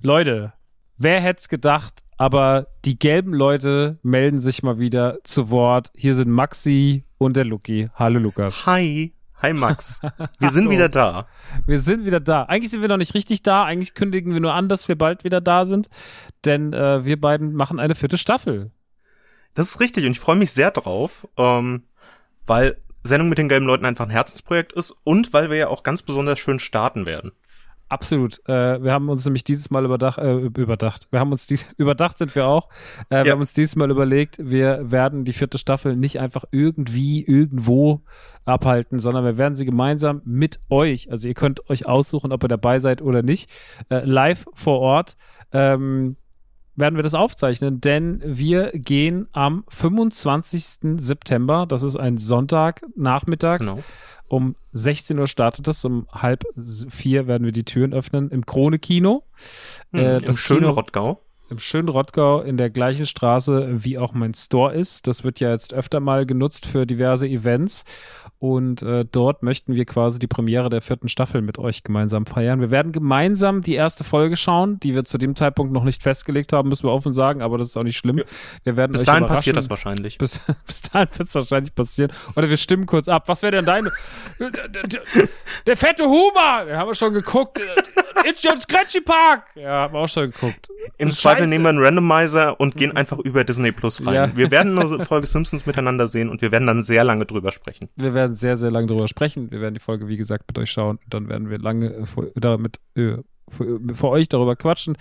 Leute, wer hätte es gedacht, aber die gelben Leute melden sich mal wieder zu Wort. Hier sind Maxi und der Luki. Hallo Lukas. Hi. Hi Max. Wir sind wieder da. Wir sind wieder da. Eigentlich sind wir noch nicht richtig da. Eigentlich kündigen wir nur an, dass wir bald wieder da sind. Denn äh, wir beiden machen eine vierte Staffel. Das ist richtig und ich freue mich sehr drauf, ähm, weil Sendung mit den gelben Leuten einfach ein Herzensprojekt ist und weil wir ja auch ganz besonders schön starten werden. Absolut. Äh, wir haben uns nämlich dieses Mal überdacht, äh, überdacht. Wir haben uns dies, überdacht sind wir auch. Äh, ja. Wir haben uns dieses Mal überlegt, wir werden die vierte Staffel nicht einfach irgendwie irgendwo abhalten, sondern wir werden sie gemeinsam mit euch, also ihr könnt euch aussuchen, ob ihr dabei seid oder nicht, äh, live vor Ort. Ähm, werden wir das aufzeichnen, denn wir gehen am 25. September, das ist ein Sonntag nachmittags, genau. um 16 Uhr startet es, um halb vier werden wir die Türen öffnen im Krone-Kino. Hm, äh, Im schönen Kino, Rottgau im schönen Rottgau in der gleichen Straße, wie auch mein Store ist. Das wird ja jetzt öfter mal genutzt für diverse Events. Und äh, dort möchten wir quasi die Premiere der vierten Staffel mit euch gemeinsam feiern. Wir werden gemeinsam die erste Folge schauen, die wir zu dem Zeitpunkt noch nicht festgelegt haben, müssen wir offen sagen, aber das ist auch nicht schlimm. Wir werden bis dahin passiert das wahrscheinlich. Bis, bis dahin wird es wahrscheinlich passieren. Oder wir stimmen kurz ab. Was wäre denn deine? der fette Huber! Den haben wir schon geguckt. It's John Scratchy Park! Ja, haben wir auch schon geguckt. Im Zweifel nehmen wir einen Randomizer und gehen einfach über Disney Plus rein. Ja. Wir werden eine Folge Simpsons miteinander sehen und wir werden dann sehr lange drüber sprechen. Wir werden sehr, sehr lange drüber sprechen. Wir werden die Folge, wie gesagt, mit euch schauen. Und dann werden wir lange äh, damit äh, für, für, euch darüber quatschen.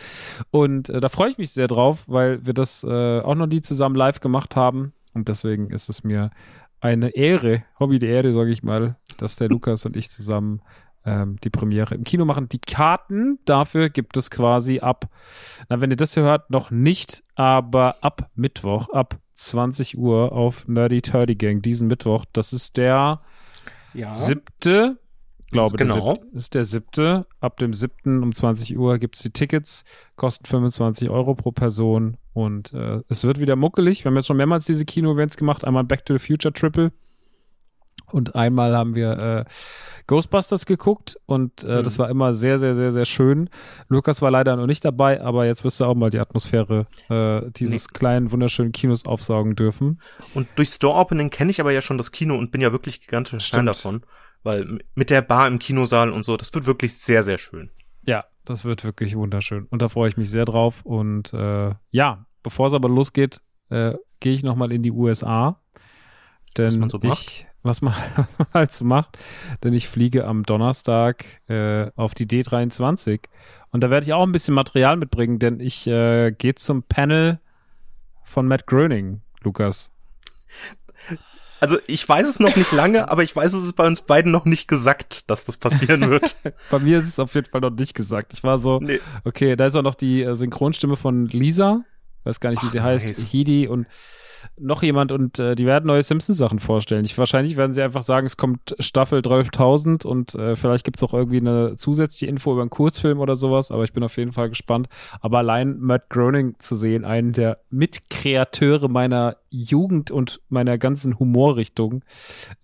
Und äh, da freue ich mich sehr drauf, weil wir das äh, auch noch nie zusammen live gemacht haben. Und deswegen ist es mir eine Ehre, Hobby die Ehre, sage ich mal, dass der Lukas und ich zusammen ähm, die Premiere im Kino machen. Die Karten dafür gibt es quasi ab, na, wenn ihr das hört, noch nicht, aber ab Mittwoch, ab 20 Uhr auf Nerdy Turdy Gang, diesen Mittwoch. Das ist der ja. siebte, glaube genau. der siebte, ist der siebte. Ab dem siebten um 20 Uhr gibt es die Tickets, kosten 25 Euro pro Person und äh, es wird wieder muckelig. Wir haben jetzt schon mehrmals diese Kino-Events gemacht, einmal Back to the Future Triple und einmal haben wir äh, Ghostbusters geguckt und äh, mhm. das war immer sehr, sehr, sehr, sehr schön. Lukas war leider noch nicht dabei, aber jetzt wirst du auch mal die Atmosphäre äh, dieses nee. kleinen, wunderschönen Kinos aufsaugen dürfen. Und durch Store Opening kenne ich aber ja schon das Kino und bin ja wirklich gigantisch Fan davon, weil mit der Bar im Kinosaal und so, das wird wirklich sehr, sehr schön. Ja, das wird wirklich wunderschön und da freue ich mich sehr drauf und äh, ja, bevor es aber losgeht, äh, gehe ich nochmal in die USA. Denn so ich was man, was man halt so macht. Denn ich fliege am Donnerstag äh, auf die D23 und da werde ich auch ein bisschen Material mitbringen, denn ich äh, gehe zum Panel von Matt Groening, Lukas. Also ich weiß es noch nicht lange, aber ich weiß, es ist bei uns beiden noch nicht gesagt, dass das passieren wird. bei mir ist es auf jeden Fall noch nicht gesagt. Ich war so, nee. okay, da ist auch noch die äh, Synchronstimme von Lisa, weiß gar nicht, wie Ach, sie heißt, nice. Hidi und noch jemand und äh, die werden neue Simpsons-Sachen vorstellen. Ich, wahrscheinlich werden sie einfach sagen, es kommt Staffel 12.000 und äh, vielleicht gibt es auch irgendwie eine zusätzliche Info über einen Kurzfilm oder sowas, aber ich bin auf jeden Fall gespannt. Aber allein Matt Groening zu sehen, einen der Mitkreateure meiner Jugend und meiner ganzen Humorrichtung,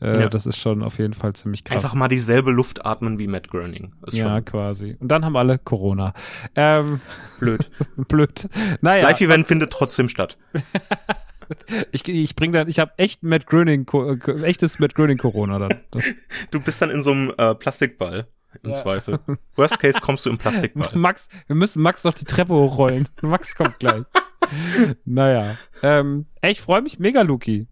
äh, ja. das ist schon auf jeden Fall ziemlich krass. Einfach mal dieselbe Luft atmen wie Matt Groening. ja, quasi. Und dann haben alle Corona. Ähm, Blöd. Blöd. Naja. Live-Event findet trotzdem statt. Ich, ich bring dann, ich habe echt Matt Gröning, äh, echtes Matt Gröning Corona dann. Du bist dann in so einem äh, Plastikball im ja. Zweifel. Worst Case kommst du im Plastikball. Max, wir müssen Max doch die Treppe hochrollen. Max kommt gleich. naja, ähm, ey, ich freue mich mega, Luki.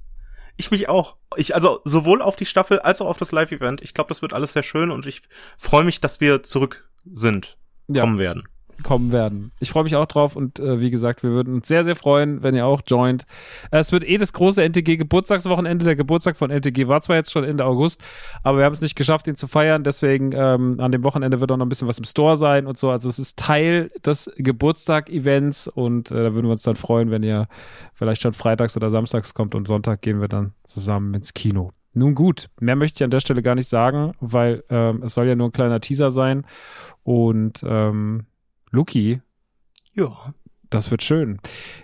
Ich mich auch. Ich also sowohl auf die Staffel als auch auf das Live-Event. Ich glaube, das wird alles sehr schön und ich freue mich, dass wir zurück sind, ja. kommen werden kommen werden. Ich freue mich auch drauf und äh, wie gesagt, wir würden uns sehr, sehr freuen, wenn ihr auch joint. Es wird eh das große NTG-Geburtstagswochenende. Der Geburtstag von NTG war zwar jetzt schon Ende August, aber wir haben es nicht geschafft, ihn zu feiern. Deswegen ähm, an dem Wochenende wird auch noch ein bisschen was im Store sein und so. Also es ist Teil des Geburtstag-Events und äh, da würden wir uns dann freuen, wenn ihr vielleicht schon freitags oder samstags kommt und Sonntag gehen wir dann zusammen ins Kino. Nun gut, mehr möchte ich an der Stelle gar nicht sagen, weil ähm, es soll ja nur ein kleiner Teaser sein. Und ähm, Luki. Ja. Das wird schön.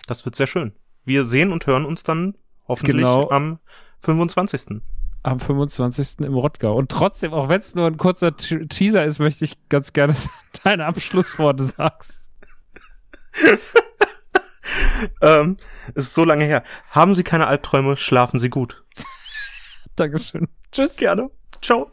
Das wird sehr schön. Wir sehen und hören uns dann hoffentlich genau. am 25. Am 25. im Rottgau. Und trotzdem, auch wenn es nur ein kurzer Teaser ist, möchte ich ganz gerne deine Abschlussworte sagst. ähm, es ist so lange her. Haben Sie keine Albträume, schlafen Sie gut. Dankeschön. Tschüss. Gerne. Ciao.